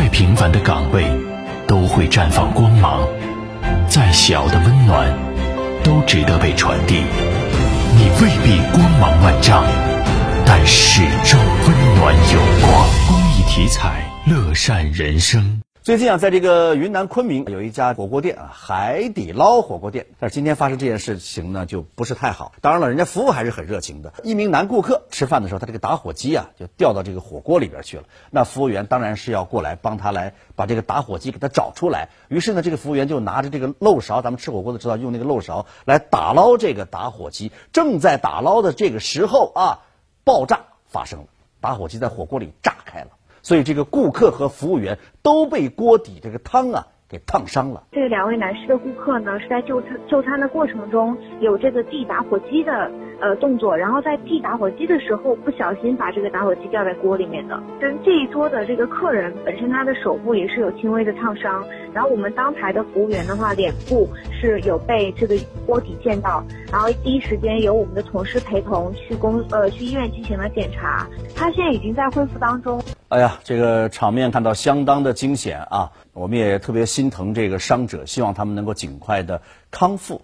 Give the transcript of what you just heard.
再平凡的岗位都会绽放光芒，再小的温暖都值得被传递。你未必光芒万丈，但始终温暖有光。公益体彩，乐善人生。最近啊，在这个云南昆明有一家火锅店啊，海底捞火锅店。但是今天发生这件事情呢，就不是太好。当然了，人家服务还是很热情的。一名男顾客吃饭的时候，他这个打火机啊就掉到这个火锅里边去了。那服务员当然是要过来帮他来把这个打火机给他找出来。于是呢，这个服务员就拿着这个漏勺，咱们吃火锅都知道用那个漏勺来打捞这个打火机。正在打捞的这个时候啊，爆炸发生了，打火机在火锅里炸开了。所以这个顾客和服务员都被锅底这个汤啊给烫伤了。这两位男士的顾客呢，是在就餐就餐的过程中有这个递打火机的呃动作，然后在递打火机的时候不小心把这个打火机掉在锅里面的。跟这一桌的这个客人本身他的手部也是有轻微的烫伤，然后我们当台的服务员的话，脸部是有被这个锅底溅到，然后第一时间由我们的同事陪同去公呃去医院进行了检查，他现在已经在恢复当中。哎呀，这个场面看到相当的惊险啊！我们也特别心疼这个伤者，希望他们能够尽快的康复。